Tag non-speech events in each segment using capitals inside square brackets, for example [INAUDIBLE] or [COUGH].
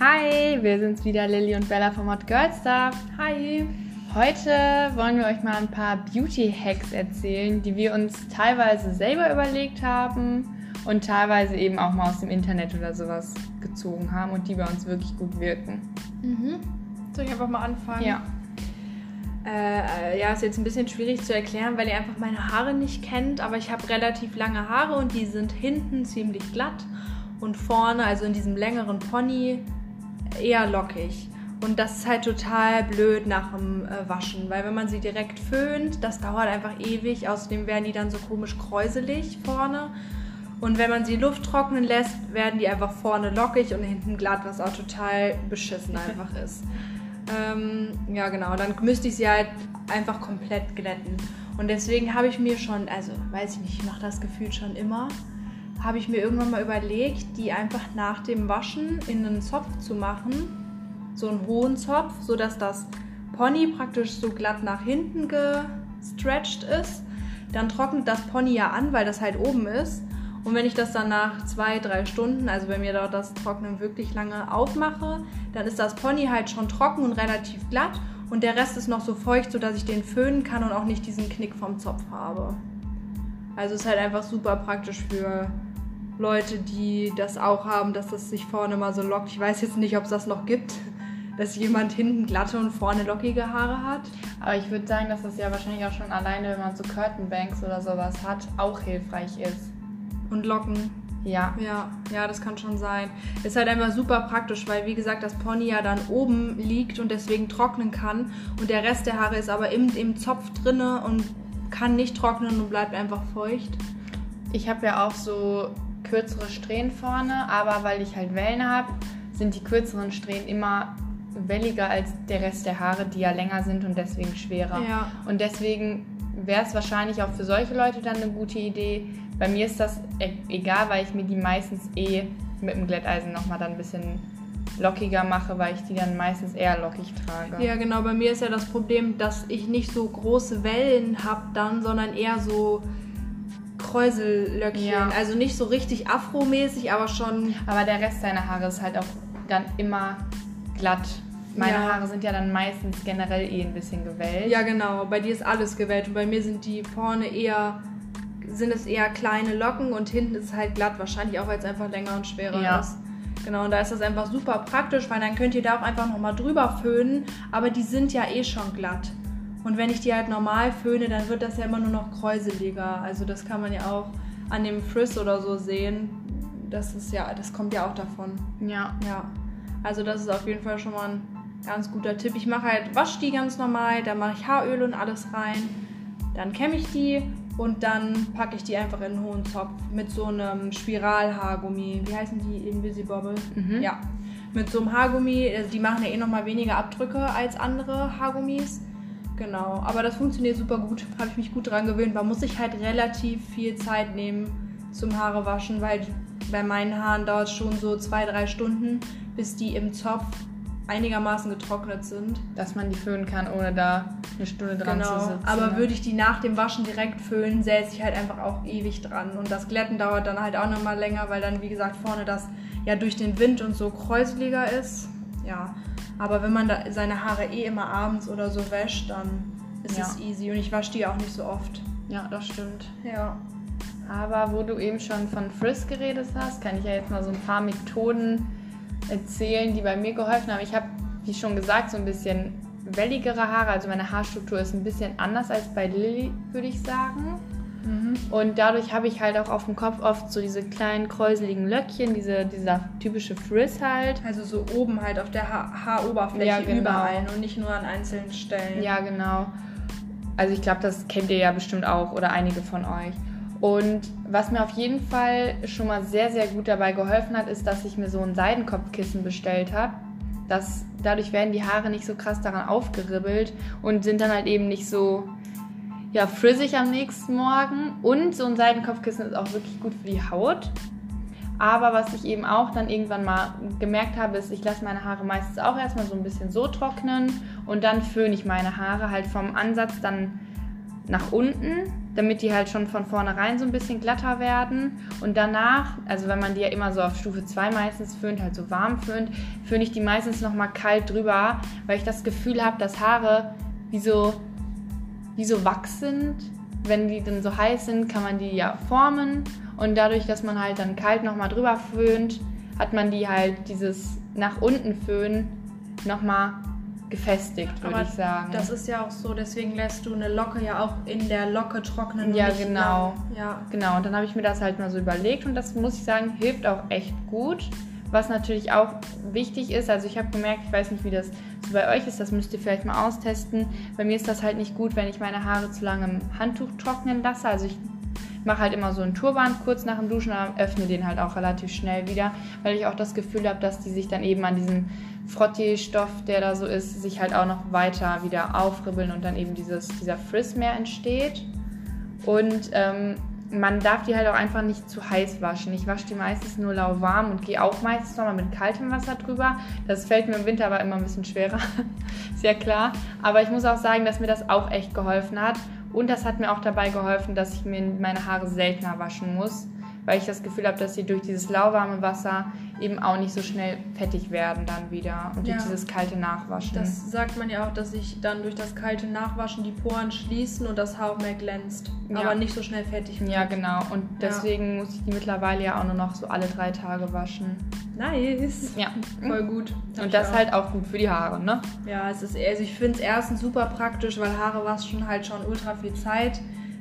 Hi, wir sind's wieder, Lilly und Bella vom Hot Girl Stuff. Hi. Heute wollen wir euch mal ein paar Beauty-Hacks erzählen, die wir uns teilweise selber überlegt haben und teilweise eben auch mal aus dem Internet oder sowas gezogen haben und die bei uns wirklich gut wirken. Mhm. Soll ich einfach mal anfangen? Ja. Äh, ja, ist jetzt ein bisschen schwierig zu erklären, weil ihr einfach meine Haare nicht kennt, aber ich habe relativ lange Haare und die sind hinten ziemlich glatt und vorne, also in diesem längeren Pony, eher lockig. Und das ist halt total blöd nach dem äh, Waschen, weil wenn man sie direkt föhnt, das dauert einfach ewig. Außerdem werden die dann so komisch kräuselig vorne. Und wenn man sie Luft trocknen lässt, werden die einfach vorne lockig und hinten glatt, was auch total beschissen einfach [LAUGHS] ist. Ähm, ja, genau. Dann müsste ich sie halt einfach komplett glätten. Und deswegen habe ich mir schon, also weiß ich nicht, ich mache das Gefühl schon immer, habe ich mir irgendwann mal überlegt, die einfach nach dem Waschen in einen Zopf zu machen. So einen hohen Zopf, sodass das Pony praktisch so glatt nach hinten gestretched ist. Dann trocknet das Pony ja an, weil das halt oben ist. Und wenn ich das dann nach zwei, drei Stunden, also wenn mir dort das Trocknen wirklich lange aufmache, dann ist das Pony halt schon trocken und relativ glatt und der Rest ist noch so feucht, sodass ich den föhnen kann und auch nicht diesen Knick vom Zopf habe. Also ist halt einfach super praktisch für Leute, die das auch haben, dass das sich vorne mal so lockt. Ich weiß jetzt nicht, ob es das noch gibt, dass jemand hinten glatte und vorne lockige Haare hat. Aber ich würde sagen, dass das ja wahrscheinlich auch schon alleine, wenn man so Curtainbanks oder sowas hat, auch hilfreich ist. Und Locken. Ja. Ja, ja, das kann schon sein. Ist halt einfach super praktisch, weil wie gesagt, das Pony ja dann oben liegt und deswegen trocknen kann. Und der Rest der Haare ist aber im, im Zopf drinne und kann nicht trocknen und bleibt einfach feucht. Ich habe ja auch so kürzere Strähnen vorne, aber weil ich halt Wellen habe, sind die kürzeren Strähnen immer welliger als der Rest der Haare, die ja länger sind und deswegen schwerer. Ja. Und deswegen wäre es wahrscheinlich auch für solche Leute dann eine gute Idee. Bei mir ist das e- egal, weil ich mir die meistens eh mit dem Glätteisen nochmal dann ein bisschen lockiger mache, weil ich die dann meistens eher lockig trage. Ja, genau. Bei mir ist ja das Problem, dass ich nicht so große Wellen habe dann, sondern eher so Kräusellöckchen. Ja. Also nicht so richtig afromäßig, aber schon. Aber der Rest deiner Haare ist halt auch dann immer glatt. Meine Ja. Haare sind ja dann meistens generell eh ein bisschen gewellt. Ja, genau. Bei dir ist alles gewellt und bei mir sind die vorne eher sind es eher kleine Locken und hinten ist es halt glatt, wahrscheinlich auch weil es einfach länger und schwerer Ja. ist. Genau, und da ist das einfach super praktisch, weil dann könnt ihr da auch einfach nochmal drüber föhnen, aber die sind ja eh schon glatt. Und wenn ich die halt normal föhne, dann wird das ja immer nur noch kräuseliger. Also das kann man ja auch an dem Frizz oder so sehen. Das ist ja, das kommt ja auch davon. Ja. Ja, also das ist auf jeden Fall schon mal ein ganz guter Tipp. Ich mache halt, wasche die ganz normal, dann mache ich Haaröl und alles rein, dann kämme ich die und dann packe ich die einfach in einen hohen Topf mit so einem Spiralhaargummi. Wie heißen die? Invisibobble? Mhm. Ja, mit so einem Haargummi. Also die machen ja eh nochmal weniger Abdrücke als andere Haargummis. Genau, aber das funktioniert super gut. Habe ich mich gut dran gewöhnt. Man muss sich halt relativ viel Zeit nehmen zum Haare waschen, weil bei meinen Haaren dauert es schon so zwei, drei Stunden, bis die im Zopf einigermaßen getrocknet sind. Dass man die föhnen kann, ohne da eine Stunde dran zu Genau, sitzen. aber ne? würde ich die nach dem Waschen direkt föhnen, säße ich halt einfach auch ewig dran. Und das Glätten dauert dann halt auch nochmal länger, weil dann, wie gesagt, vorne das ja durch den Wind und so kräuseliger ist. Ja, aber wenn man da seine Haare eh immer abends oder so wäscht, dann ist Ja. es easy. Und ich wasche die auch nicht so oft. Ja, das stimmt. Ja. Aber wo du eben schon von Frizz geredet hast, kann ich ja jetzt mal so ein paar Methoden erzählen, die bei mir geholfen haben. Ich habe, wie schon gesagt, so ein bisschen welligere Haare. Also meine Haarstruktur ist ein bisschen anders als bei Lilly, würde ich sagen. Und dadurch habe ich halt auch auf dem Kopf oft so diese kleinen kräuseligen Löckchen, diese, dieser typische Frizz halt. Also so oben halt auf der ha Haaroberfläche Ja, genau. überall und nicht nur an einzelnen Stellen. Ja, genau. Also ich glaube, das kennt ihr ja bestimmt auch oder einige von euch. Und was mir auf jeden Fall schon mal sehr, sehr gut dabei geholfen hat, ist, dass ich mir so ein Seidenkopfkissen bestellt habe. Das, dadurch werden die Haare nicht so krass daran aufgeribbelt und sind dann halt eben nicht so ja, frizzig am nächsten Morgen. Und so ein Seidenkopfkissen ist auch wirklich gut für die Haut. Aber was ich eben auch dann irgendwann mal gemerkt habe, ist, ich lasse meine Haare meistens auch erstmal so ein bisschen so trocknen und dann föhne ich meine Haare halt vom Ansatz dann nach unten damit die halt schon von vornherein so ein bisschen glatter werden. Und danach, also wenn man die ja immer so auf Stufe 2 meistens föhnt, halt so warm föhnt, föhne ich die meistens nochmal kalt drüber, weil ich das Gefühl habe, dass Haare wie so, wie so Wachs sind. Wenn die dann so heiß sind, kann man die ja formen. Und dadurch, dass man halt dann kalt nochmal drüber föhnt, hat man die halt dieses nach unten föhnen nochmal gefestigt, würde ich sagen. Das ist ja auch so, deswegen lässt du eine Locke ja auch in der Locke trocknen. Ja, genau. Ja. Genau, und dann habe ich mir das halt mal so überlegt und das muss ich sagen, hilft auch echt gut. Was natürlich auch wichtig ist, also ich habe gemerkt, ich weiß nicht, wie das so bei euch ist, das müsst ihr vielleicht mal austesten. Bei mir ist das halt nicht gut, wenn ich meine Haare zu lange im Handtuch trocknen lasse. Also ich mache halt immer so einen Turban kurz nach dem Duschen, aber öffne den halt auch relativ schnell wieder, weil ich auch das Gefühl habe, dass die sich dann eben an diesem Frottee-Stoff, der da so ist, sich halt auch noch weiter wieder aufribbeln und dann eben dieses, dieser Frizz mehr entsteht. Und ähm, man darf die halt auch einfach nicht zu heiß waschen. Ich wasche die meistens nur lauwarm und gehe auch meistens nochmal mit kaltem Wasser drüber. Das fällt mir im Winter aber immer ein bisschen schwerer, [LAUGHS] ist ja klar. Aber ich muss auch sagen, dass mir das auch echt geholfen hat. Und das hat mir auch dabei geholfen, dass ich mir meine Haare seltener waschen muss, weil ich das Gefühl habe, dass sie durch dieses lauwarme Wasser eben auch nicht so schnell fettig werden dann wieder und durch dieses kalte Nachwaschen. Das sagt man ja auch, dass sich dann durch das kalte Nachwaschen die Poren schließen und das Haar mehr glänzt, ja. aber nicht so schnell fettig wird. Ja, genau. Und deswegen ja. muss ich die mittlerweile ja auch nur noch so alle drei Tage waschen. Nice. Ja. Voll gut. und das auch. halt auch gut für die Haare, ne? Ja, es ist, also ich finde es erstens super praktisch, weil Haare waschen halt schon ultra viel Zeit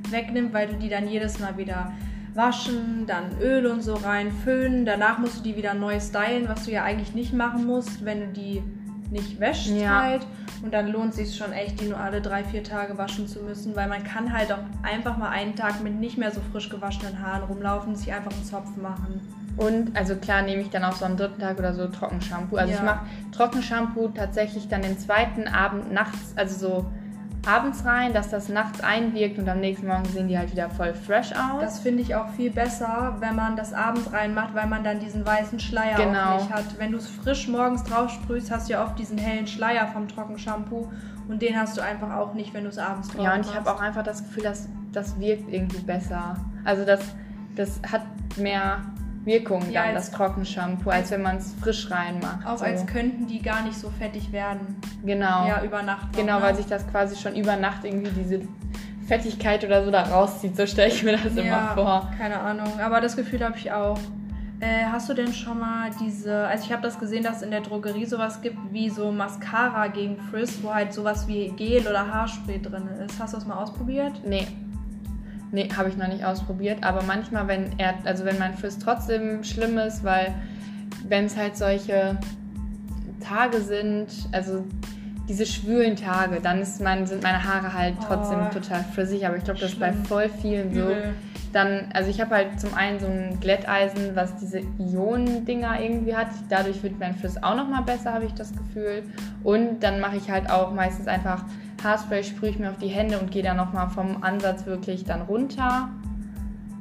wegnimmt, weil du die dann jedes Mal wieder waschen, dann Öl und so rein, föhnen. Danach musst du die wieder neu stylen, was du ja eigentlich nicht machen musst, wenn du die nicht wäschst ja. halt. Und dann lohnt es sich schon echt, die nur alle drei, vier Tage waschen zu müssen, weil man kann halt auch einfach mal einen Tag mit nicht mehr so frisch gewaschenen Haaren rumlaufen, sich einfach einen Zopf machen. Und also klar nehme ich dann auch so am dritten Tag oder so Trockenshampoo. Also ja. ich mache Trockenshampoo tatsächlich dann den zweiten Abend nachts, also so abends rein, dass das nachts einwirkt und am nächsten Morgen sehen die halt wieder voll fresh aus. Das finde ich auch viel besser, wenn man das abends reinmacht, weil man dann diesen weißen Schleier genau. auch nicht hat. Wenn du es frisch morgens drauf sprühst, hast du ja oft diesen hellen Schleier vom Trockenshampoo und den hast du einfach auch nicht, wenn du es abends drauf Ja, und ich habe auch einfach das Gefühl, dass das wirkt irgendwie besser. Also das, das hat mehr Wirkung ja, dann, das Trockenshampoo, als wenn man es frisch reinmacht. Auch so. als könnten die gar nicht so fettig werden. Genau. Ja, über Nacht. Noch, genau, ne? weil sich das quasi schon über Nacht irgendwie diese Fettigkeit oder so da rauszieht. So stelle ich mir das ja, immer vor. Keine Ahnung, aber das Gefühl habe ich auch. Äh, hast du denn schon mal diese, also ich habe das gesehen, dass es in der Drogerie sowas gibt wie so Mascara gegen Frizz, wo halt sowas wie Gel oder Haarspray drin ist. Hast du das mal ausprobiert? Nee. Nee, habe ich noch nicht ausprobiert. Aber manchmal, wenn er, also wenn mein Frizz trotzdem schlimm ist, weil wenn es halt solche Tage sind, also diese schwülen Tage, dann ist mein, sind meine Haare halt trotzdem oh, total frizzig. Aber ich glaube, das ist bei voll vielen so. Dann, also ich habe halt zum einen so ein Glätteisen, was diese Ionendinger irgendwie hat. Dadurch wird mein Frizz auch nochmal besser, habe ich das Gefühl. Und dann mache ich halt auch meistens einfach Haarspray sprühe ich mir auf die Hände und gehe dann nochmal vom Ansatz wirklich dann runter.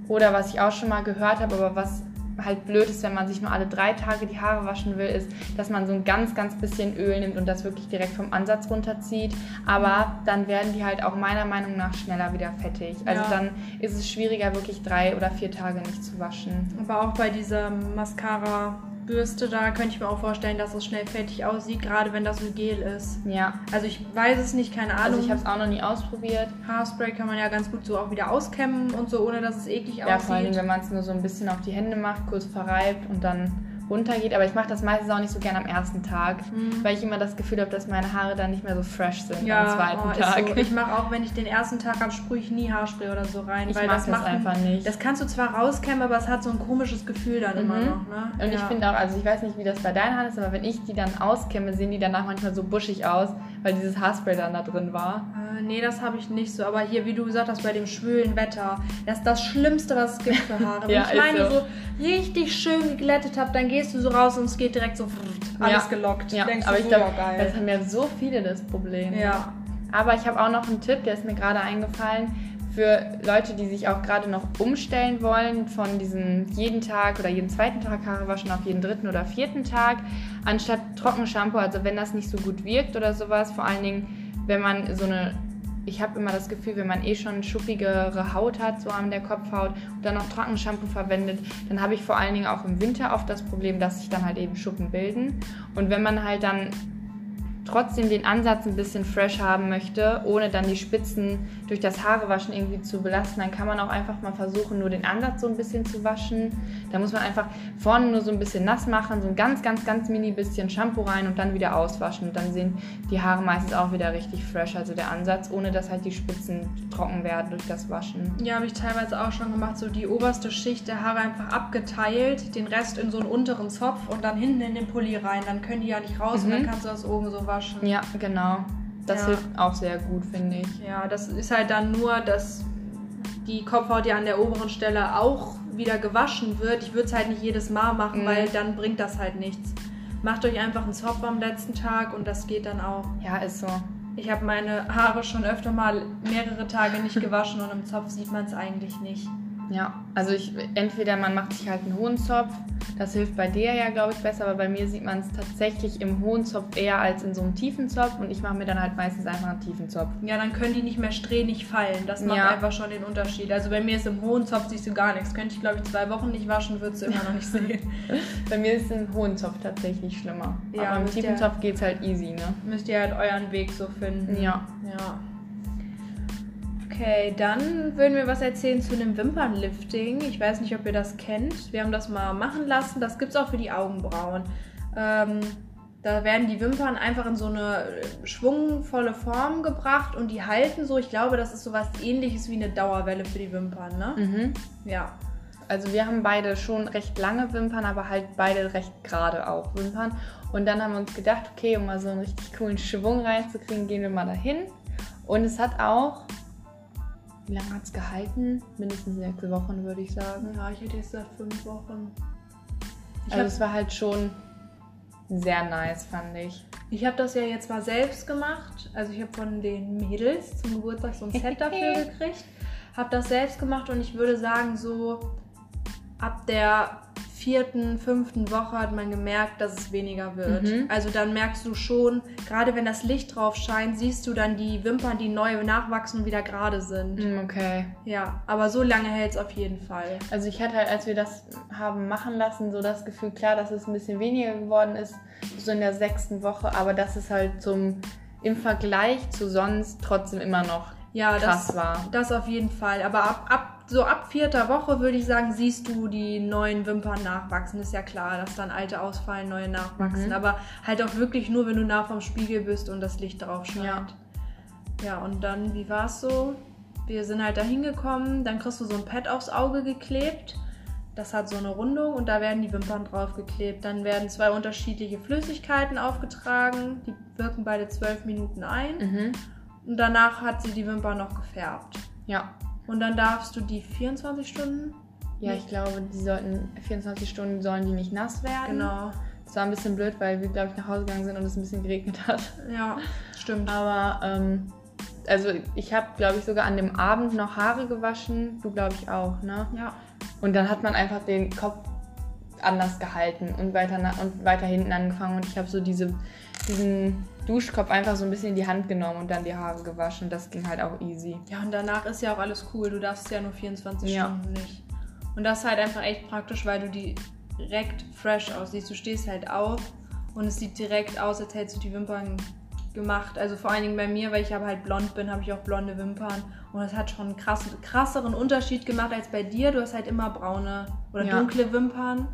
Oder was ich auch schon mal gehört habe, aber was halt blöd ist, wenn man sich nur alle drei Tage die Haare waschen will, ist, dass man so ein ganz, ganz bisschen Öl nimmt und das wirklich direkt vom Ansatz runterzieht. Aber dann werden die halt auch meiner Meinung nach schneller wieder fettig. Also ja. dann ist es schwieriger, wirklich drei oder vier Tage nicht zu waschen. Aber auch bei dieser Mascara Bürste, da könnte ich mir auch vorstellen, dass es schnell fertig aussieht, gerade wenn das so Gel ist. Ja. Also ich weiß es nicht, keine also Ahnung. Also ich habe es auch noch nie ausprobiert. Haarspray kann man ja ganz gut so auch wieder auskämmen und so, ohne dass es eklig ja, aussieht. Ja, vor allem, wenn man es nur so ein bisschen auf die Hände macht, kurz verreibt und dann runtergeht. Aber ich mache das meistens auch nicht so gern am ersten Tag, mhm. weil ich immer das Gefühl habe, dass meine Haare dann nicht mehr so fresh sind ja, am zweiten oh, Tag. So. Ich mache auch, [LAUGHS] wenn ich den ersten Tag habe, sprühe ich nie Haarspray oder so rein. Ich weil das, das einfach nicht. Das kannst du zwar rauskämmen, aber es hat so ein komisches Gefühl dann mhm. immer noch. Ne? Und ja. ich finde auch, also ich weiß nicht, wie das bei deinen Haaren ist, aber wenn ich die dann auskämme, sehen die danach manchmal so buschig aus, weil dieses Haarspray dann da drin war. Äh, nee, das habe ich nicht so. Aber hier, wie du gesagt hast, bei dem schwülen Wetter, das ist das Schlimmste, was es gibt für Haare. [LAUGHS] Wenn ja, ich meine so. so richtig schön geglättet habe, dann gehst du so raus und es geht direkt so alles ja. gelockt. Ja, Denkst aber du, ich glaube, das haben ja so viele das Problem. Ja. Aber ich habe auch noch einen Tipp, der ist mir gerade eingefallen für Leute, die sich auch gerade noch umstellen wollen von diesem jeden Tag oder jeden zweiten Tag Haare waschen auf jeden dritten oder vierten Tag, anstatt Trockenshampoo, also wenn das nicht so gut wirkt oder sowas, vor allen Dingen, wenn man so eine ich habe immer das Gefühl, wenn man eh schon schuppigere Haut hat, so an der Kopfhaut und dann noch Trockenshampoo verwendet, dann habe ich vor allen Dingen auch im Winter oft das Problem, dass sich dann halt eben Schuppen bilden. Und wenn man halt dann trotzdem den Ansatz ein bisschen fresh haben möchte, ohne dann die Spitzen durch das Haarewaschen irgendwie zu belasten, dann kann man auch einfach mal versuchen, nur den Ansatz so ein bisschen zu waschen. Da muss man einfach vorne nur so ein bisschen nass machen, so ein ganz, ganz, ganz mini bisschen Shampoo rein und dann wieder auswaschen. Und dann sehen die Haare meistens auch wieder richtig fresh, also der Ansatz, ohne dass halt die Spitzen trocken werden durch das Waschen. Ja, habe ich teilweise auch schon gemacht, so die oberste Schicht der Haare einfach abgeteilt, den Rest in so einen unteren Zopf und dann hinten in den Pulli rein. Dann können die ja nicht raus mhm. und dann kannst du das oben so waschen. Ja, genau. Das ja. hilft auch sehr gut, finde ich. Ja, das ist halt dann nur, dass die Kopfhaut ja an der oberen Stelle auch wieder gewaschen wird. Ich würde es halt nicht jedes Mal machen, mhm. weil dann bringt das halt nichts. Macht euch einfach einen Zopf am letzten Tag und das geht dann auch. Ja, ist so. Ich habe meine Haare schon öfter mal mehrere Tage nicht gewaschen und im Zopf sieht man es eigentlich nicht. Ja, also ich entweder man macht sich halt einen hohen Zopf, das hilft bei dir ja, glaube ich, besser, aber bei mir sieht man es tatsächlich im hohen Zopf eher als in so einem tiefen Zopf und ich mache mir dann halt meistens einfach einen tiefen Zopf. Ja, dann können die nicht mehr strähnig fallen. Das macht ja. einfach schon den Unterschied. Also bei mir ist im hohen Zopf siehst du gar nichts. Könnte ich, glaube ich, zwei Wochen nicht waschen, würdest du immer noch nicht sehen. [LAUGHS] [LAUGHS] bei mir ist im hohen Zopf tatsächlich schlimmer. Ja, aber im tiefen Zopf geht es halt easy, ne? Müsst ihr halt euren Weg so finden. Ja. Ja. Okay, dann würden wir was erzählen zu einem Wimpernlifting. Ich weiß nicht, ob ihr das kennt. Wir haben das mal machen lassen. Das gibt es auch für die Augenbrauen. Ähm, da werden die Wimpern einfach in so eine schwungvolle Form gebracht und die halten so. Ich glaube, das ist so was ähnliches wie eine Dauerwelle für die Wimpern, ne? Mhm. Ja. Also wir haben beide schon recht lange Wimpern, aber halt beide recht gerade auch Wimpern. Und dann haben wir uns gedacht, okay, um mal so einen richtig coolen Schwung reinzukriegen, gehen wir mal dahin. Und es hat auch wie lange hat es gehalten? Mindestens sechs Wochen, würde ich sagen. Ja, ich hätte jetzt gesagt fünf Wochen. Ich also es war halt schon sehr nice, fand ich. Ich habe das ja jetzt mal selbst gemacht. Also ich habe von den Mädels zum Geburtstag so ein Set dafür [LAUGHS] gekriegt. Habe das selbst gemacht und ich würde sagen, so ab der vierten, fünften Woche hat man gemerkt, dass es weniger wird. Mhm. Also dann merkst du schon, gerade wenn das Licht drauf scheint, siehst du dann die Wimpern, die neu nachwachsen und wieder gerade sind. Mhm, okay. Ja, aber so lange hält es auf jeden Fall. Also ich hatte halt, als wir das haben machen lassen, so das Gefühl, klar, dass es ein bisschen weniger geworden ist, so in der sechsten Woche, aber das ist halt zum im Vergleich zu sonst trotzdem immer noch ja, krass das, war. Das auf jeden Fall. Aber ab, ab so ab vierter Woche würde ich sagen, siehst du die neuen Wimpern nachwachsen. Ist ja klar, dass dann alte ausfallen, neue nachwachsen. Mhm. Aber halt auch wirklich nur, wenn du nah vom Spiegel bist und das Licht drauf scheint. Ja, ja und dann, wie war es so? Wir sind halt da hingekommen, dann kriegst du so ein Pad aufs Auge geklebt. Das hat so eine Rundung und da werden die Wimpern drauf geklebt. Dann werden zwei unterschiedliche Flüssigkeiten aufgetragen. Die wirken beide zwölf Minuten ein. Mhm. Und danach hat sie die Wimpern noch gefärbt. Ja. Und dann darfst du die 24 Stunden. Ja, ich glaube, die sollten 24 Stunden sollen die nicht nass werden. Genau. Das war ein bisschen blöd, weil wir, glaube ich, nach Hause gegangen sind und es ein bisschen geregnet hat. Ja, stimmt. Aber ähm, also ich habe, glaube ich, sogar an dem Abend noch Haare gewaschen. Du, glaube ich, auch, ne? Ja. Und dann hat man einfach den Kopf anders gehalten und weiter, und weiter hinten angefangen. Und ich habe so diese, diesen Duschkopf einfach so ein bisschen in die Hand genommen und dann die Haare gewaschen. Das ging halt auch easy. Ja, und danach ist ja auch alles cool. Du darfst ja nur 24 ja. Stunden nicht. Und das ist halt einfach echt praktisch, weil du direkt fresh aussiehst. Du stehst halt auf und es sieht direkt aus, als hättest du die Wimpern gemacht. Also vor allen Dingen bei mir, weil ich aber halt blond bin, habe ich auch blonde Wimpern. Und das hat schon einen krass, krasseren Unterschied gemacht als bei dir. Du hast halt immer braune oder ja. dunkle Wimpern.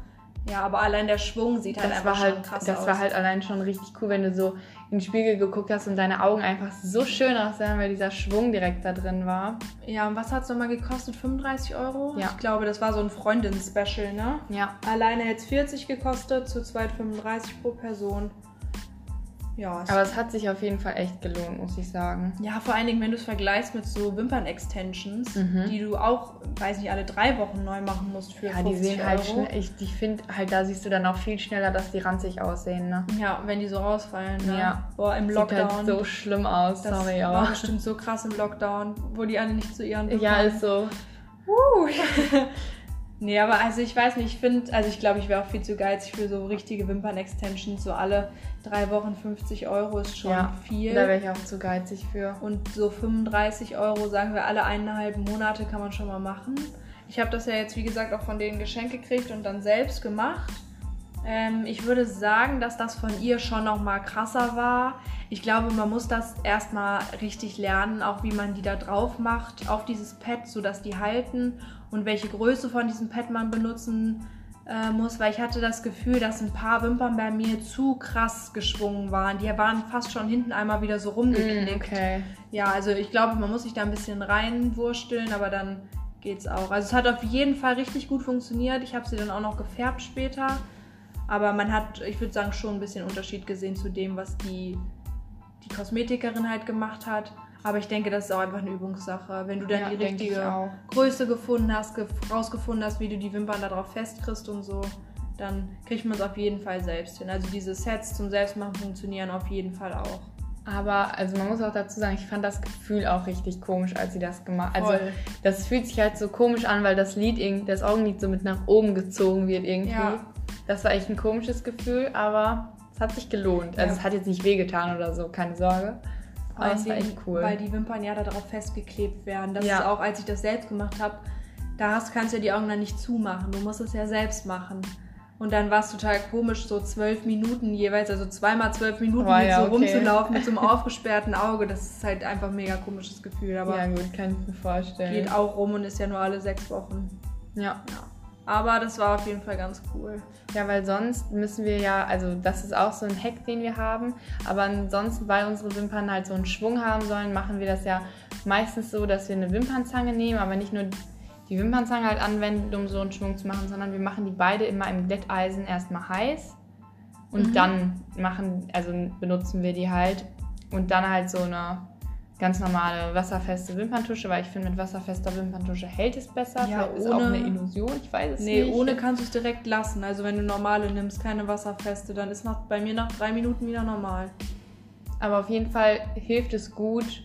Ja, aber allein der Schwung sieht halt das einfach halt, krass das aus. Das war halt allein schon richtig cool, wenn du so in den Spiegel geguckt hast und deine Augen einfach so schön aussahen, weil dieser Schwung direkt da drin war. Ja, und was hat es nochmal gekostet? 35 Euro? Ja. Ich glaube, das war so ein Freundin-Special, ne? Ja. Alleine hätte es 40 gekostet, zu zweit 35 pro Person. Ja, aber es hat sich auf jeden Fall echt gelohnt, muss ich sagen. Ja, vor allen Dingen, wenn du es vergleichst mit so Wimpern-Extensions, mhm. die du auch, weiß nicht, alle drei Wochen neu machen musst für Ja, die sehen halt Euro. halt schnell, ich, ich finde halt, da siehst du dann auch viel schneller, dass die ranzig aussehen, ne? Ja, wenn die so rausfallen, ne? Ja. Boah, im Lockdown. Sieht halt so schlimm aus, das sorry, aber. war bestimmt so krass im Lockdown, wo die alle nicht zu ihren Wimpern... Ja, ist so. Uh. [LAUGHS] [LAUGHS] Nee, aber also ich weiß nicht, ich finde, also ich glaube, ich wäre auch viel zu geizig für so richtige Wimpern-Extensions. So alle drei Wochen 50 Euro ist schon Ja, viel. Da wäre ich auch zu geizig für. Und so 35 Euro, sagen wir, alle eineinhalb Monate kann man schon mal machen. Ich habe das ja jetzt, wie gesagt, auch von denen geschenkt gekriegt und dann selbst gemacht. Ähm, ich würde sagen, dass das von ihr schon noch mal krasser war. Ich glaube, man muss das erstmal richtig lernen, auch wie man die da drauf macht auf dieses Pad, sodass die halten und welche Größe von diesem Pad man benutzen äh, muss, weil ich hatte das Gefühl, dass ein paar Wimpern bei mir zu krass geschwungen waren. Die waren fast schon hinten einmal wieder so rumgeknickt. Mm, okay. Ja, also ich glaube, man muss sich da ein bisschen reinwursteln, aber dann geht's auch. Also es hat auf jeden Fall richtig gut funktioniert. Ich habe sie dann auch noch gefärbt später. Aber man hat, ich würde sagen, schon ein bisschen Unterschied gesehen zu dem, was die, die Kosmetikerin halt gemacht hat. Aber ich denke, das ist auch einfach eine Übungssache. Wenn du dann Ja, die richtige. Größe gefunden hast, ge rausgefunden hast, wie du die Wimpern darauf festkriegst und so, dann kriegt man es auf jeden Fall selbst hin. Also diese Sets zum Selbstmachen funktionieren auf jeden Fall auch. Aber also man muss auch dazu sagen, ich fand das Gefühl auch richtig komisch, als sie das gemacht hat. Also das fühlt sich halt so komisch an, weil das Lied, das Augenlid so mit nach oben gezogen wird irgendwie. Ja. Das war echt ein komisches Gefühl, aber es hat sich gelohnt. Also Ja. es hat jetzt nicht wehgetan oder so, keine Sorge. Allen es war echt cool. Weil die Wimpern ja darauf festgeklebt werden. Das Ja. ist auch, als ich das selbst gemacht habe, da hast, kannst du ja die Augen dann nicht zumachen. Du musst es ja selbst machen. Und dann war es total komisch, so zwölf Minuten jeweils, also zweimal zwölf Minuten Oh, ja, so okay. rumzulaufen mit so einem [LAUGHS] aufgesperrten Auge. Das ist halt einfach ein mega komisches Gefühl. Aber ja gut, kann ich mir vorstellen. geht auch rum und ist ja nur alle sechs Wochen. Ja. Ja. Aber das war auf jeden Fall ganz cool. Ja, weil sonst müssen wir ja, also das ist auch so ein Hack, den wir haben. Aber ansonsten, weil unsere Wimpern halt so einen Schwung haben sollen, machen wir das ja meistens so, dass wir eine Wimpernzange nehmen, aber nicht nur die Wimpernzange halt anwenden, um so einen Schwung zu machen, sondern wir machen die beide immer im Glätteisen erstmal heiß und Mhm. dann machen, also benutzen wir die halt und dann halt so eine ganz normale wasserfeste Wimperntusche, weil ich finde, mit wasserfester Wimperntusche hält es besser. Ja, ist auch ohne- eine Illusion, ich weiß es Nee, nicht. ohne kannst du es direkt lassen. Also wenn du normale nimmst, keine wasserfeste, dann ist nach, bei mir nach drei Minuten wieder normal. Aber auf jeden Fall hilft es gut,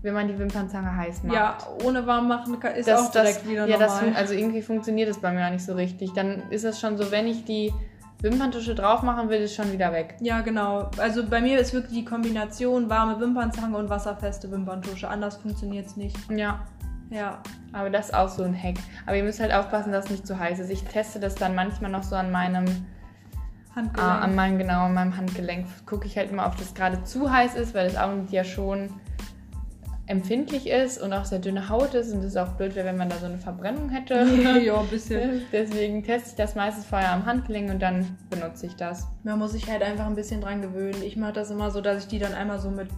wenn man die Wimpernzange heiß macht. Ja, ohne warm machen ist das, auch direkt das, wieder ja, normal. fun- also irgendwie funktioniert es bei mir auch nicht so richtig. Dann ist es schon so, wenn ich die Wimperntusche drauf machen will, ist schon wieder weg. ja, genau. Also bei mir ist wirklich die Kombination warme Wimpernzange und wasserfeste Wimperntusche. Anders funktioniert es nicht. Ja, Ja. aber das ist auch so ein Hack. Aber ihr müsst halt aufpassen, dass es nicht zu heiß ist. Ich teste das dann manchmal noch so an meinem, Handgelenk. ah, an meinem, genau, an meinem Handgelenk. Gucke ich halt immer, ob das gerade zu heiß ist, weil das Augenlid ja schon empfindlich ist und auch sehr dünne Haut ist und es auch blöd wäre, wenn man da so eine Verbrennung hätte. [LAUGHS] ja, ein [LAUGHS] bisschen. Deswegen teste ich das meistens vorher am Handgelenk und dann benutze ich das. Man muss sich halt einfach ein bisschen dran gewöhnen. Ich mache das immer so, dass ich die dann einmal so mit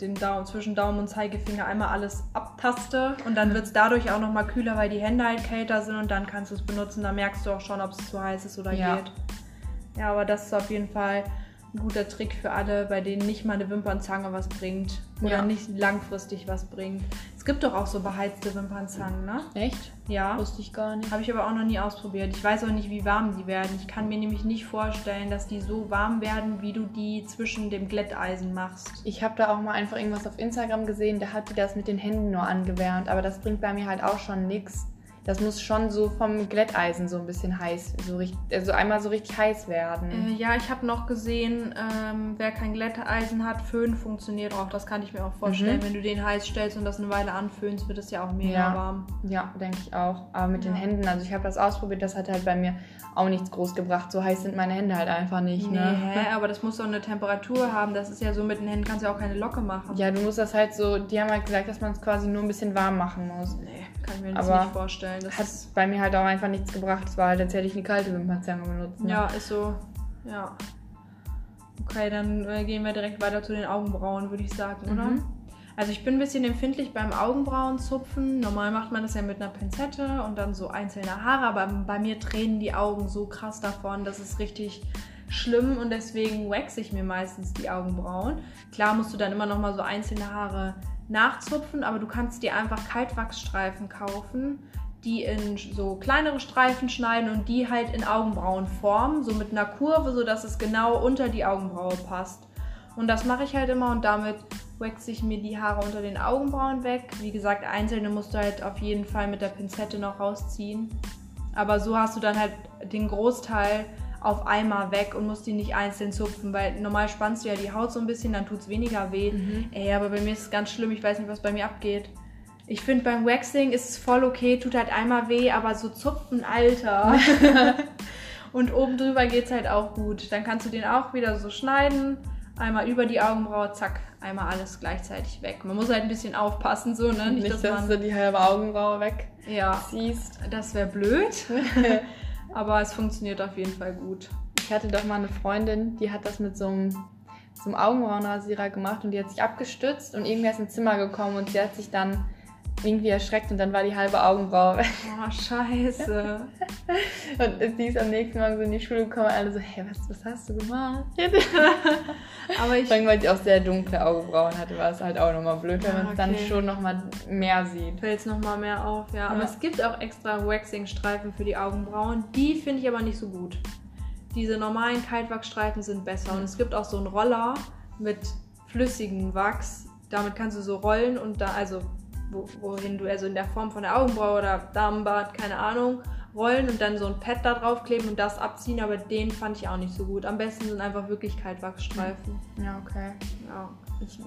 den Daumen, zwischen Daumen und Zeigefinger einmal alles abtaste und dann wird es dadurch auch nochmal kühler, weil die Hände halt kälter sind und dann kannst du es benutzen. Da merkst du auch schon, ob es zu heiß ist oder Ja. geht. Ja, aber das ist auf jeden Fall ein guter Trick für alle, bei denen nicht mal eine Wimpernzange was bringt oder Ja. nicht langfristig was bringt. Es gibt doch auch so beheizte Wimpernzangen, ne? Echt? Ja. Wusste ich gar nicht. Habe ich aber auch noch nie ausprobiert. Ich weiß auch nicht, wie warm die werden. Ich kann mir nämlich nicht vorstellen, dass die so warm werden, wie du die zwischen dem Glätteisen machst. Ich habe da auch mal einfach irgendwas auf Instagram gesehen, da hat die das mit den Händen nur angewärmt, aber das bringt bei mir halt auch schon nichts. Das muss schon so vom Glätteisen so ein bisschen heiß, so richtig, also einmal so richtig heiß werden. Äh, ja, ich habe noch gesehen, ähm, wer kein Glätteisen hat, Föhn funktioniert auch. Das kann ich mir auch vorstellen. Mhm. Wenn du den heiß stellst und das eine Weile anföhnst, wird es ja auch mega Ja. warm. Ja, denke ich auch. Aber mit den Ja. Händen, also ich habe das ausprobiert, das hat halt bei mir auch nichts groß gebracht. So heiß sind meine Hände halt einfach nicht. Nee, Ne? hä? [LAUGHS] aber das muss doch eine Temperatur haben. Das ist ja so, mit den Händen kannst du ja auch keine Locke machen. Ja, du musst das halt so, die haben halt gesagt, dass man es quasi nur ein bisschen warm machen muss. Nee, kann ich mir das Aber nicht vorstellen. Das Hat bei mir halt auch einfach nichts gebracht. Es war halt, als hätte ich eine kalte Wimpernzange benutzt. Ne? ja, ist so. Ja. Okay, dann äh, gehen wir direkt weiter zu den Augenbrauen, würde ich sagen, oder? Mhm. Also ich bin ein bisschen empfindlich beim Augenbrauenzupfen. Normal macht man das ja mit einer Pinzette und dann so einzelne Haare, aber bei mir tränen die Augen so krass davon, das ist richtig schlimm und deswegen waxe ich mir meistens die Augenbrauen. Klar musst du dann immer noch mal so einzelne Haare nachzupfen, aber du kannst dir einfach Kaltwachsstreifen kaufen, die in so kleinere Streifen schneiden und die halt in Augenbrauen formen, so mit einer Kurve, sodass es genau unter die Augenbraue passt. Und das mache ich halt immer und damit waxe ich mir die Haare unter den Augenbrauen weg. Wie gesagt, einzelne musst du halt auf jeden Fall mit der Pinzette noch rausziehen. Aber so hast du dann halt den Großteil auf einmal weg und musst die nicht einzeln zupfen, weil normal spannst du ja die Haut so ein bisschen, dann tut es weniger weh. Mhm. Ey, aber bei mir ist es ganz schlimm, ich weiß nicht, was bei mir abgeht. Ich finde beim Waxing ist es voll okay, tut halt einmal weh, aber so zupfen, Alter. [LAUGHS] und oben drüber geht es halt auch gut. Dann kannst du den auch wieder so schneiden, einmal über die Augenbraue, zack, einmal alles gleichzeitig weg. Man muss halt ein bisschen aufpassen, so, ne? Nicht, dass, dass du die halbe Augenbraue wegziehst. Ja, das wäre blöd. [LAUGHS] aber es funktioniert auf jeden Fall gut. Ich hatte doch mal eine Freundin, die hat das mit so einem, so einem Augenbrauenrasierer gemacht und die hat sich abgestützt und irgendwie ist ins Zimmer gekommen und sie hat sich dann irgendwie erschreckt und dann war die halbe Augenbraue weg. Oh, scheiße. [LAUGHS] und die ist am nächsten Morgen so in die Schule gekommen und alle so, hey, was, was hast du gemacht? [LAUGHS] aber ich... Vor allem, weil sie auch sehr dunkle Augenbrauen hatte, war es halt auch nochmal blöd, wenn man es dann okay. schon nochmal mehr sieht. fällt es nochmal mehr auf, ja. Aber Ja. es gibt auch extra Waxing-Streifen für die Augenbrauen. Die finde ich aber nicht so gut. Diese normalen Kaltwachsstreifen sind besser. Und es gibt auch so einen Roller mit flüssigem Wachs. Damit kannst du so rollen und da, also wohin du, also in der Form von der Augenbraue oder Damenbart, keine Ahnung, rollen und dann so ein Pad da drauf kleben und das abziehen. Aber den fand ich auch nicht so gut. Am besten sind einfach wirklich Kaltwachsstreifen. Ja, okay. Ja. Ich,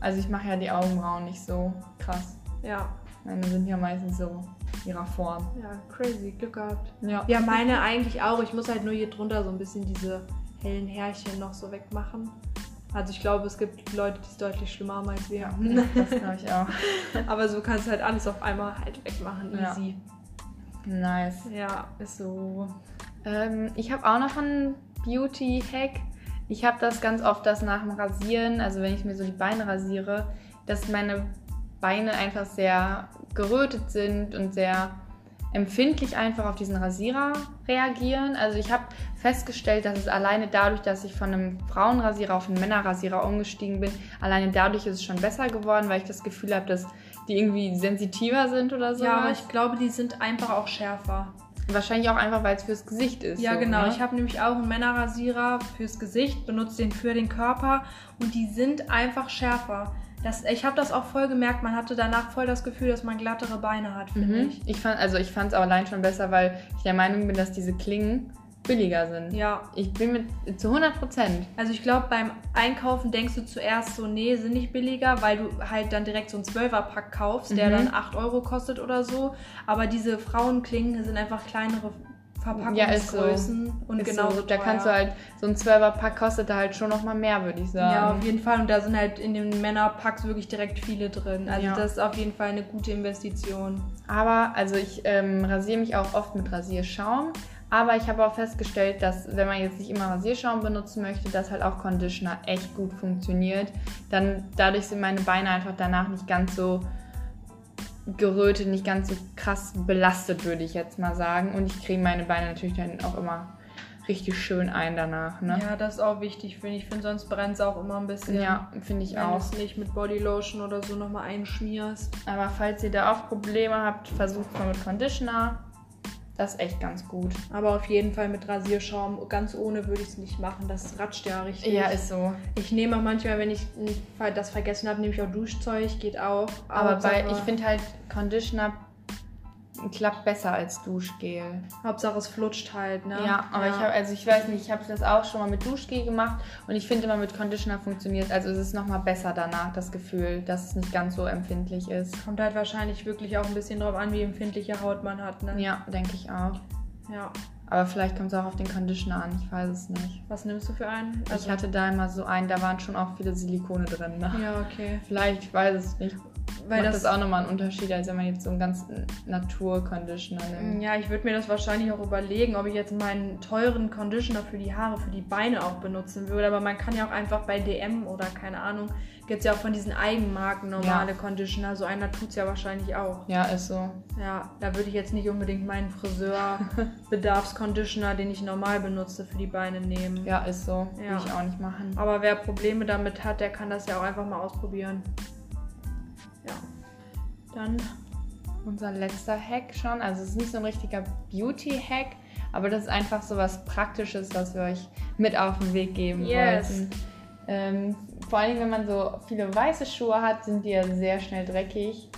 also ich mache ja die Augenbrauen nicht so krass. Ja, Meine sind ja meistens so ihrer Form. ja, crazy, Glück gehabt. Ja. Ja, meine eigentlich auch. Ich muss halt nur hier drunter so ein bisschen diese hellen Härchen noch so wegmachen. Also ich glaube, es gibt Leute, die es deutlich schlimmer haben als wir. Das glaube ich auch. [LAUGHS] Aber so kannst du halt alles auf einmal halt wegmachen. Ja. Easy. Nice. Ja. Ist so. Ähm, ich habe auch noch einen Beauty-Hack. Ich habe das ganz oft, dass nach dem Rasieren, also wenn ich mir so die Beine rasiere, dass meine Beine einfach sehr gerötet sind und sehr empfindlich einfach auf diesen Rasierer reagieren. Also ich habe festgestellt, dass es alleine dadurch, dass ich von einem Frauenrasierer auf einen Männerrasierer umgestiegen bin, alleine dadurch ist es schon besser geworden, weil ich das Gefühl habe, dass die irgendwie sensitiver sind oder so. Ja, ich glaube, die sind einfach auch schärfer. Wahrscheinlich auch einfach, weil es fürs Gesicht ist. Ja, so, genau. Ne? Ich habe nämlich auch einen Männerrasierer fürs Gesicht, benutze den für den Körper und die sind einfach schärfer. Das, ich habe das auch voll gemerkt. Man hatte danach voll das Gefühl, dass man glattere Beine hat, finde Mhm. ich. Ich fand, also ich fand es allein schon besser, weil ich der Meinung bin, dass diese Klingen billiger sind. Ja, Ich bin mit zu 100 Prozent. Also ich glaube, beim Einkaufen denkst du zuerst so, nee, sind nicht billiger, weil du halt dann direkt so einen 12er-Pack kaufst, der Mhm. dann 8 Euro kostet oder so. Aber diese Frauenklingen sind einfach kleinere Ja, ist so. Verpackungsgrößen und Ist genauso so, da kannst du halt, so ein 12er-Pack kostet da halt schon nochmal mehr, würde ich sagen. Ja, auf jeden Fall. Und da sind halt in den Männerpacks wirklich direkt viele drin. Also Ja. das ist auf jeden Fall eine gute Investition. Aber, also ich ähm, rasiere mich auch oft mit Rasierschaum. Aber ich habe auch festgestellt, dass wenn man jetzt nicht immer Rasierschaum benutzen möchte, dass halt auch Conditioner echt gut funktioniert. Dann dadurch sind meine Beine einfach danach nicht ganz so gerötet, nicht ganz so krass belastet, würde ich jetzt mal sagen. Und ich creme meine Beine natürlich dann auch immer richtig schön ein danach. Ne? Ja, das ist auch wichtig, finde ich. Ich finde, sonst brennt es auch immer ein bisschen. Ja, finde ich Wenn du auch. es nicht mit Bodylotion oder so nochmal einschmierst. Aber falls ihr da auch Probleme habt, versucht mal mit Conditioner. Das ist echt ganz gut. Aber auf jeden Fall mit Rasierschaum. Ganz ohne würde ich es nicht machen. Das ratscht ja richtig. Ja, ist so. ich nehme auch manchmal, wenn ich das vergessen habe, nehme ich auch Duschzeug. Geht auch. Aber bei, Hauptsache- ich finde halt, Conditioner klappt besser als Duschgel. Hauptsache es flutscht halt, ne? Ja, aber ich habe, also ich weiß nicht, ich habe das auch schon mal mit Duschgel gemacht und ich finde immer mit Conditioner funktioniert, also es ist nochmal besser danach, das Gefühl, dass es nicht ganz so empfindlich ist. Kommt halt wahrscheinlich wirklich auch ein bisschen drauf an, wie empfindliche Haut man hat, ne? Ja, denke ich auch. Ja. Aber vielleicht kommt es auch auf den Conditioner an, ich weiß es nicht. Was nimmst du für einen? ich hatte da immer so einen, da waren schon auch viele Silikone drin. Ne? Ja, okay. Vielleicht, ich weiß es nicht. Weil Macht das, das, auch nochmal einen Unterschied, als wenn man jetzt so einen ganz Naturconditioner nimmt. Ja, ich würde mir das wahrscheinlich auch überlegen, ob ich jetzt meinen teuren Conditioner für die Haare, für die Beine auch benutzen würde. Aber man kann ja auch einfach bei DM oder keine Ahnung, gibt es ja auch von diesen Eigenmarken normale Conditioner. So einer tut es ja wahrscheinlich auch. Ja, ist so. Ja, da würde ich jetzt nicht unbedingt meinen Friseur-Bedarfsconditioner, den ich normal benutze, für die Beine nehmen. Ja, ist so. Ja. Will ich auch nicht machen. Aber wer Probleme damit hat, der kann das ja auch einfach mal ausprobieren. Ja. Dann Unser letzter Hack schon. Also es ist nicht so ein richtiger Beauty-Hack, aber das ist einfach so was Praktisches, was wir euch mit auf den Weg geben Yes. wollten. Ähm, vor allem, wenn man so viele weiße Schuhe hat, sind die ja sehr schnell dreckig.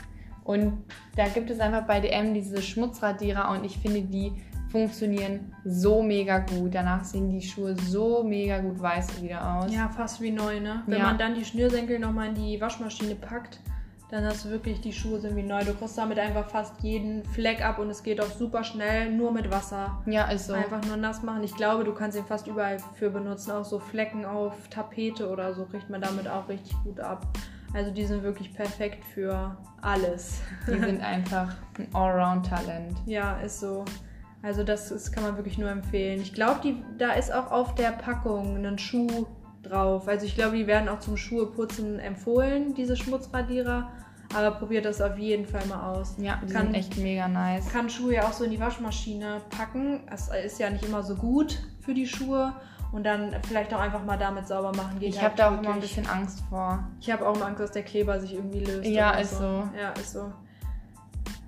Und da gibt es einfach bei DM diese Schmutzradierer und ich finde, die funktionieren so mega gut. Danach sehen die Schuhe so mega gut weiß wieder aus. Ja, fast wie neu, ne? Wenn Ja. man dann die Schnürsenkel nochmal in die Waschmaschine packt, dann hast du wirklich, die Schuhe sind wie neu. Du kriegst damit einfach fast jeden Fleck ab und es geht auch super schnell, nur mit Wasser. Ja, ist so. Einfach nur nass machen. Ich glaube, du kannst ihn fast überall für benutzen. Auch so Flecken auf Tapete oder so kriegt man damit auch richtig gut ab. Also die sind wirklich perfekt für alles. Die [LAUGHS] sind einfach ein Allround-Talent. Ja, ist so. Also das ist, kann man wirklich nur empfehlen. Ich glaube, da ist auch auf der Packung ein Schuh drauf. Also ich glaube, die werden auch zum Schuheputzen empfohlen, diese Schmutzradierer. Aber probiert das auf jeden Fall mal aus. Ja, die Kann- sind echt mega nice. kann Schuhe ja auch so in die Waschmaschine packen. Das ist ja nicht immer so gut für die Schuhe. Und dann vielleicht auch einfach mal damit sauber machen. Geht Ich halt habe da auch immer ein bisschen Angst vor. Ich habe auch immer Angst, dass der Kleber sich irgendwie löst. Ja, ist so. Ja, ist so.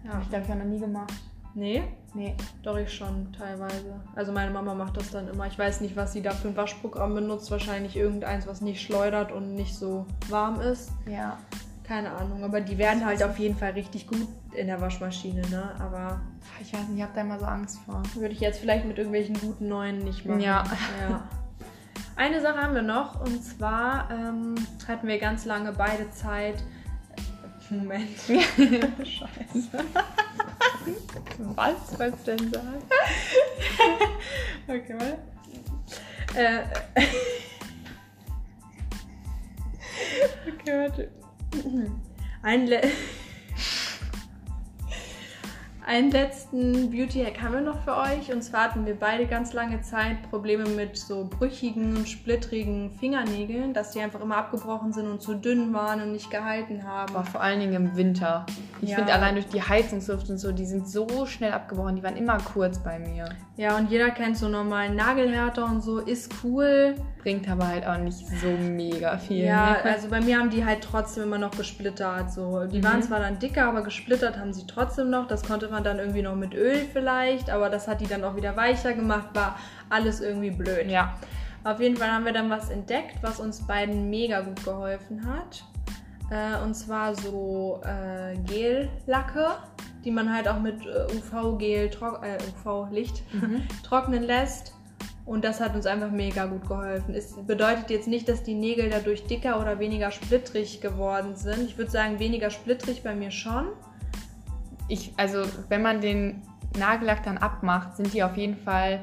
Ja. Hab ich glaube ich auch noch nie gemacht. Nee, Nee. doch ich schon teilweise. Also meine Mama macht das dann immer. Ich weiß nicht, was sie da für ein Waschprogramm benutzt. Wahrscheinlich irgendeins, was nicht schleudert und nicht so warm ist. Ja. Keine Ahnung. Aber die werden halt auf jeden Fall richtig gut in der Waschmaschine, ne? Aber Ich weiß nicht, ich habe da immer so Angst vor. Würde ich jetzt vielleicht mit irgendwelchen guten neuen nicht machen. Ja. ja. Eine Sache haben wir noch und zwar ähm, hatten wir ganz lange beide Zeit. Moment. [LAUGHS] Scheiße. Was du denn sagen? Okay, warte. Äh, [LAUGHS] okay, warte. Ein Le Einen letzten Beauty-Hack haben wir noch für euch. Und zwar hatten wir beide ganz lange Zeit Probleme mit so brüchigen, splittrigen Fingernägeln, dass die einfach immer abgebrochen sind und zu dünn waren und nicht gehalten haben. Aber vor allen Dingen im Winter. Ich Ja. finde allein durch die Heizungsluft und so, die sind so schnell abgebrochen. Die waren immer kurz bei mir. Ja, und jeder kennt so normalen Nagelhärter und so, ist cool. Bringt aber halt auch nicht so mega viel. Ja, ne? [LAUGHS] also bei mir haben die halt trotzdem immer noch gesplittert. So. Die Mhm. waren zwar dann dicker, aber gesplittert haben sie trotzdem noch. Das konnte man dann irgendwie noch mit Öl vielleicht, aber das hat die dann auch wieder weicher gemacht. War alles irgendwie blöd. ja. Auf jeden Fall haben wir dann was entdeckt, was uns beiden mega gut geholfen hat. Äh, und zwar so äh, Gellacke, die man halt auch mit äh, UV-Gel, äh, UV-Licht Mhm. [LAUGHS] trocknen lässt. Und das hat uns einfach mega gut geholfen. Es bedeutet jetzt nicht, dass die Nägel dadurch dicker oder weniger splittrig geworden sind. Ich würde sagen, weniger splittrig bei mir schon. Ich, also, wenn man den Nagellack dann abmacht, sind die auf jeden Fall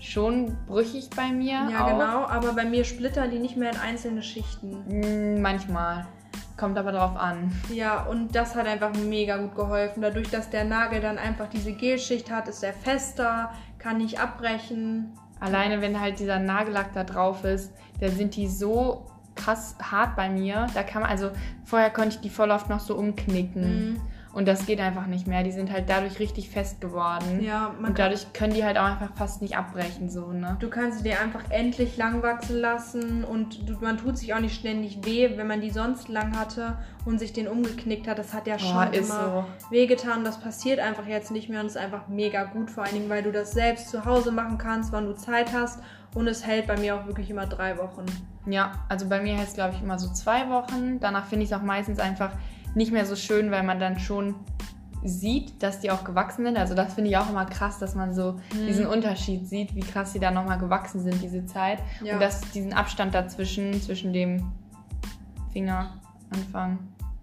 schon brüchig bei mir. Ja, auch. genau. Aber bei mir splittern die nicht mehr in einzelne Schichten. Mm, Manchmal. Kommt aber drauf an. Ja, und das hat einfach mega gut geholfen. Dadurch, dass der Nagel dann einfach diese Gelschicht hat, ist er fester, kann nicht abbrechen. Alleine wenn halt dieser Nagellack da drauf ist, da sind die so krass hart bei mir. Da kann man, also vorher konnte ich die voll oft noch so umknicken. Mhm. Und das geht einfach nicht mehr. Die sind halt dadurch richtig fest geworden. Ja, man Und dadurch können die halt auch einfach fast nicht abbrechen, so, ne? du kannst sie dir einfach endlich lang wachsen lassen und du, man tut sich auch nicht ständig weh, wenn man die sonst lang hatte und sich den umgeknickt hat. Das hat ja schon ist immer wehgetan. Das passiert einfach jetzt nicht mehr und ist einfach mega gut, vor allen Dingen, weil du das selbst zu Hause machen kannst, wann du Zeit hast. Und es hält bei mir auch wirklich immer drei Wochen. Ja, also bei mir heißt es, glaube ich, immer so zwei Wochen. Danach finde ich es auch meistens einfach nicht mehr so schön, weil man dann schon sieht, dass die auch gewachsen sind. Also das finde ich auch immer krass, dass man so Mhm. diesen Unterschied sieht, wie krass die da nochmal gewachsen sind, diese Zeit. Ja. Und dass diesen Abstand dazwischen, zwischen dem Fingeranfang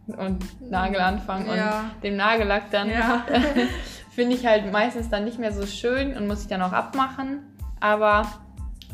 und Nagelanfang Ja. und dem Nagellack dann, Ja. [LAUGHS] finde ich halt meistens dann nicht mehr so schön und muss ich dann auch abmachen. Aber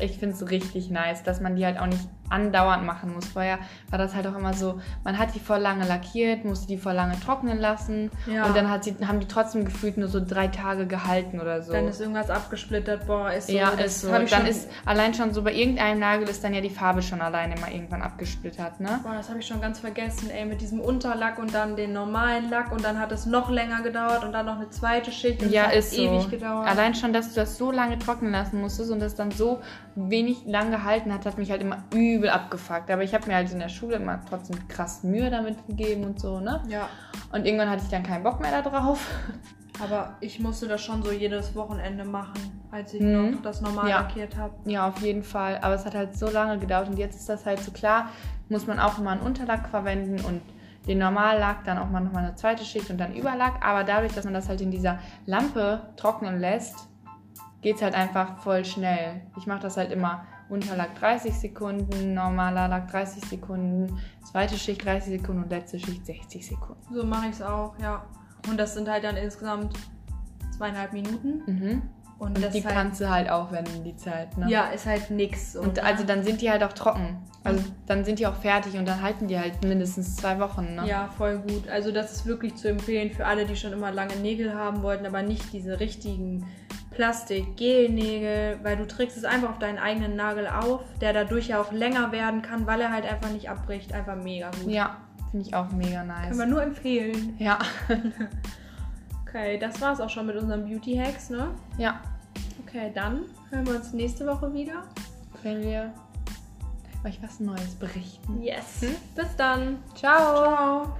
ich finde es richtig nice, dass man die halt auch nicht andauernd machen muss. Vorher war das halt auch immer so, man hat die voll lange lackiert, musste die voll lange trocknen lassen Ja. und dann hat sie, haben die trotzdem gefühlt nur so drei Tage gehalten oder so. Dann ist irgendwas abgesplittert, boah, ist so. ja, ist so. Dann ist allein schon so bei irgendeinem Nagel ist dann ja die Farbe schon alleine mal irgendwann abgesplittert, ne? Boah, das habe ich schon ganz vergessen, ey, mit diesem Unterlack und dann den normalen Lack und dann hat es noch länger gedauert und dann noch eine zweite Schicht und Ja, ist so. ewig gedauert. Allein schon, dass du das so lange trocknen lassen musstest und das dann so wenig lang gehalten hat, hat mich halt immer übel abgefuckt. Aber ich habe mir halt in der Schule immer trotzdem krass Mühe damit gegeben und so, ne? Ja, Und irgendwann hatte ich dann keinen Bock mehr da drauf. aber ich musste das schon so jedes Wochenende machen, als ich Mhm. noch das normal Ja. lackiert habe. Ja, auf jeden Fall. Aber es hat halt so lange gedauert und jetzt ist das halt so klar, muss man auch immer einen Unterlack verwenden und den Normallack, dann auch mal nochmal eine zweite Schicht und dann Überlack. Aber dadurch, dass man das halt in dieser Lampe trocknen lässt, geht es halt einfach voll schnell. Ich mache das halt immer Unterlack 30 Sekunden, normaler Lack 30 Sekunden, zweite Schicht 30 Sekunden und letzte Schicht 60 Sekunden. So mache ich es auch, ja. Und das sind halt dann insgesamt zweieinhalb Minuten. Mhm. Und, Und die halt, kannst du halt aufwenden, die Zeit. Ne? Ja, ist halt nix. Und ne? also dann sind die halt auch trocken. Also dann sind die auch fertig und dann halten die halt mindestens zwei Wochen. Ne? Ja, voll gut. Also das ist wirklich zu empfehlen für alle, die schon immer lange Nägel haben wollten, aber nicht diese richtigen Plastik-Gelnägel, weil du trägst es einfach auf deinen eigenen Nagel auf, der dadurch ja auch länger werden kann, weil er halt einfach nicht abbricht. Einfach mega gut. Ja, finde ich auch mega nice. Können wir nur empfehlen. Ja, [LAUGHS] Okay, das war's auch schon mit unseren Beauty-Hacks, ne? ja. Okay, dann hören wir uns nächste Woche wieder. Wenn wir euch was Neues berichten. Yes. Bis dann. Ciao. Ciao.